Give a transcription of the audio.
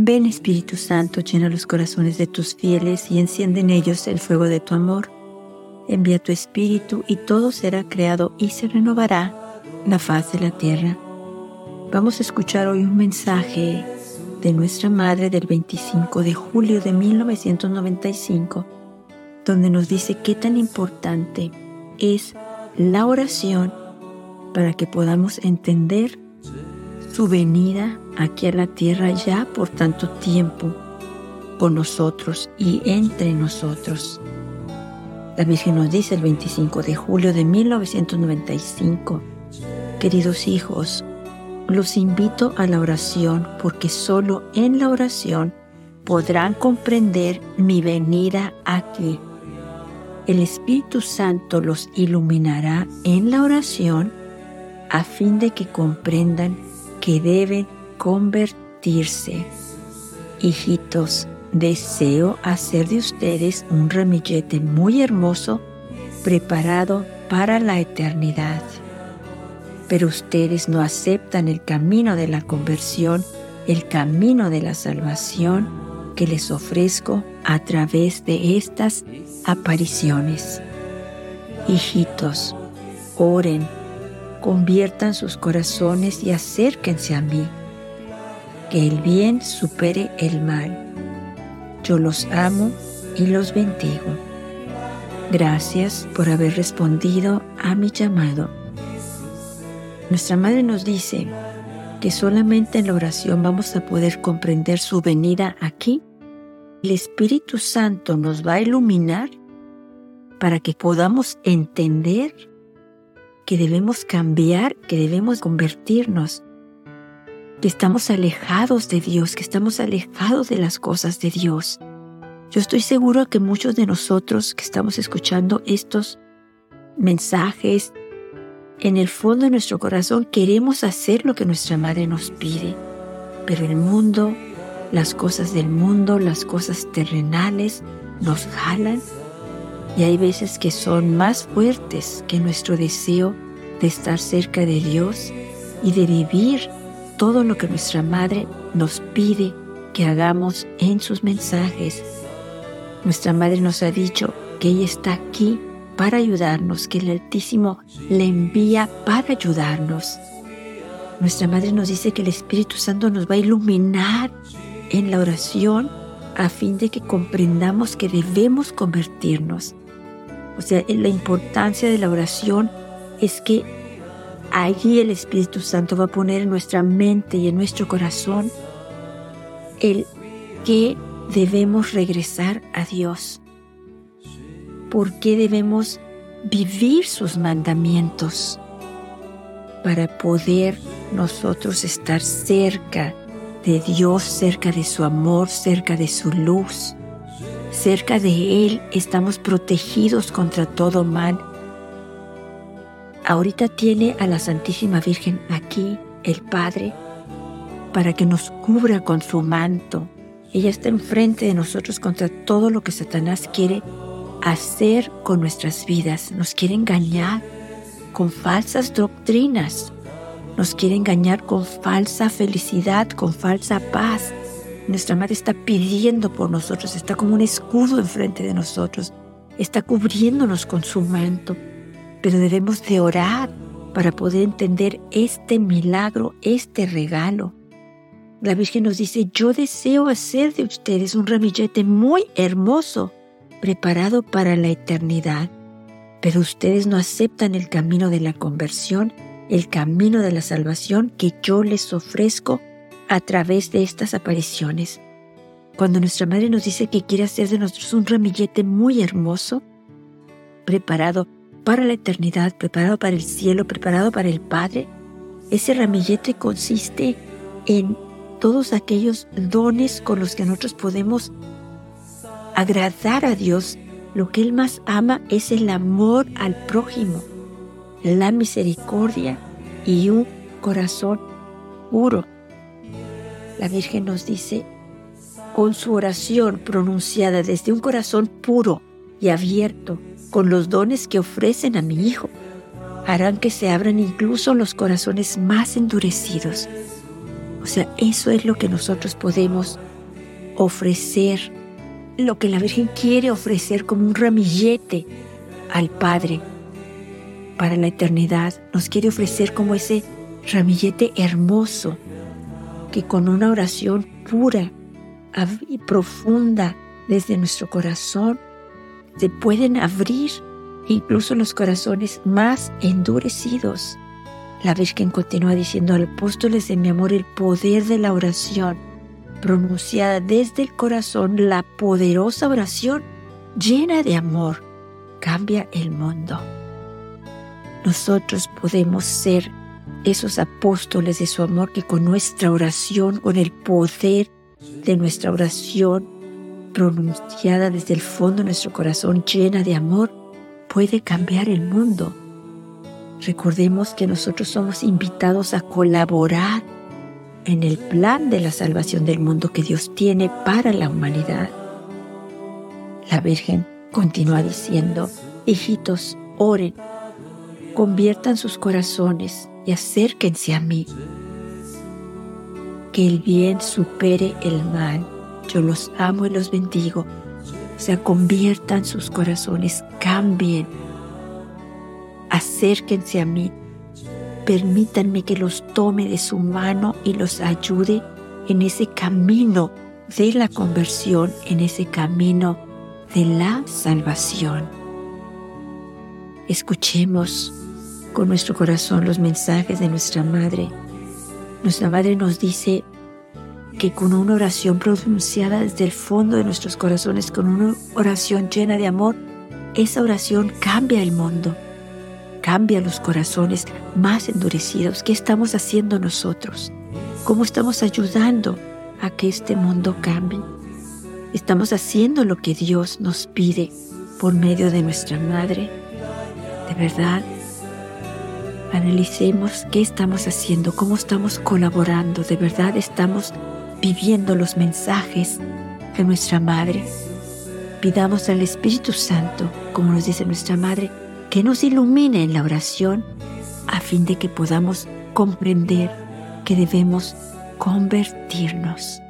Ven Espíritu Santo, llena los corazones de tus fieles y enciende en ellos el fuego de tu amor. Envía tu Espíritu y todo será creado y se renovará la faz de la tierra. Vamos a escuchar hoy un mensaje de nuestra Madre del 25 de julio de 1995, donde nos dice qué tan importante es la oración para que podamos entender su venida aquí a la tierra ya por tanto tiempo con nosotros y entre nosotros. La Virgen nos dice el 25 de julio de 1995, queridos hijos, los invito a la oración porque solo en la oración podrán comprender mi venida aquí. El Espíritu Santo los iluminará en la oración a fin de que comprendan que deben convertirse. Hijitos, deseo hacer de ustedes un ramillete muy hermoso preparado para la eternidad. Pero ustedes no aceptan el camino de la conversión, el camino de la salvación que les ofrezco a través de estas apariciones. Hijitos, oren conviertan sus corazones y acérquense a mí. Que el bien supere el mal. Yo los amo y los bendigo. Gracias por haber respondido a mi llamado. Nuestra Madre nos dice que solamente en la oración vamos a poder comprender su venida aquí. El Espíritu Santo nos va a iluminar para que podamos entender que debemos cambiar, que debemos convertirnos, que estamos alejados de Dios, que estamos alejados de las cosas de Dios. Yo estoy seguro que muchos de nosotros que estamos escuchando estos mensajes, en el fondo de nuestro corazón queremos hacer lo que nuestra madre nos pide, pero el mundo, las cosas del mundo, las cosas terrenales nos jalan y hay veces que son más fuertes que nuestro deseo de estar cerca de Dios y de vivir todo lo que nuestra Madre nos pide que hagamos en sus mensajes. Nuestra Madre nos ha dicho que ella está aquí para ayudarnos, que el Altísimo le envía para ayudarnos. Nuestra Madre nos dice que el Espíritu Santo nos va a iluminar en la oración a fin de que comprendamos que debemos convertirnos o sea, la importancia de la oración es que allí el Espíritu Santo va a poner en nuestra mente y en nuestro corazón el que debemos regresar a Dios. ¿Por qué debemos vivir sus mandamientos? Para poder nosotros estar cerca de Dios, cerca de su amor, cerca de su luz. Cerca de Él estamos protegidos contra todo mal. Ahorita tiene a la Santísima Virgen aquí, el Padre, para que nos cubra con su manto. Ella está enfrente de nosotros contra todo lo que Satanás quiere hacer con nuestras vidas. Nos quiere engañar con falsas doctrinas. Nos quiere engañar con falsa felicidad, con falsa paz. Nuestra Madre está pidiendo por nosotros, está como un escudo enfrente de nosotros, está cubriéndonos con su manto. Pero debemos de orar para poder entender este milagro, este regalo. La Virgen nos dice, yo deseo hacer de ustedes un ramillete muy hermoso, preparado para la eternidad. Pero ustedes no aceptan el camino de la conversión, el camino de la salvación que yo les ofrezco a través de estas apariciones. Cuando nuestra Madre nos dice que quiere hacer de nosotros un ramillete muy hermoso, preparado para la eternidad, preparado para el cielo, preparado para el Padre, ese ramillete consiste en todos aquellos dones con los que nosotros podemos agradar a Dios. Lo que Él más ama es el amor al prójimo, la misericordia y un corazón puro la Virgen nos dice, con su oración pronunciada desde un corazón puro y abierto, con los dones que ofrecen a mi Hijo, harán que se abran incluso los corazones más endurecidos. O sea, eso es lo que nosotros podemos ofrecer lo que la Virgen quiere ofrecer como un ramillete al Padre para la eternidad. Nos quiere ofrecer como ese ramillete hermoso que con una oración pura y profunda desde nuestro corazón se pueden abrir incluso los corazones más endurecidos. La Virgen continúa diciendo, apóstoles de mi amor, el poder de la oración pronunciada desde el corazón, la poderosa oración llena de amor, cambia el mundo. Nosotros podemos ser esos apóstoles de su amor que con nuestra oración, con el poder de nuestra oración pronunciada desde el fondo de nuestro corazón, llena de amor, puede cambiar el mundo. Recordemos que nosotros somos invitados a colaborar en el plan de la salvación del mundo que Dios tiene para la humanidad. La Virgen continúa diciendo, hijitos, oren, conviertan sus corazones y acérquense a mí. Que el bien supere el mal. Yo los amo y los bendigo. O sea, conviertan sus corazones, cambien. Acérquense a mí permítanme que los tome de su mano y los ayude en ese camino de la conversión, en ese camino de la salvación. Escuchemos con nuestro corazón los mensajes de nuestra Madre. Nuestra Madre nos dice que con una oración pronunciada desde el fondo de nuestros corazones, con una oración llena de amor, esa oración cambia el mundo cambia los corazones más endurecidos. ¿Qué estamos haciendo nosotros? ¿Cómo estamos ayudando a que este mundo cambie? ¿Estamos haciendo lo que Dios nos pide por medio de nuestra Madre? De verdad, analicemos qué estamos haciendo, cómo estamos colaborando. De verdad estamos viviendo los mensajes de nuestra Madre. Pidamos al Espíritu Santo, como nos dice nuestra Madre, que nos ilumine en la oración a fin de que podamos comprender que debemos convertirnos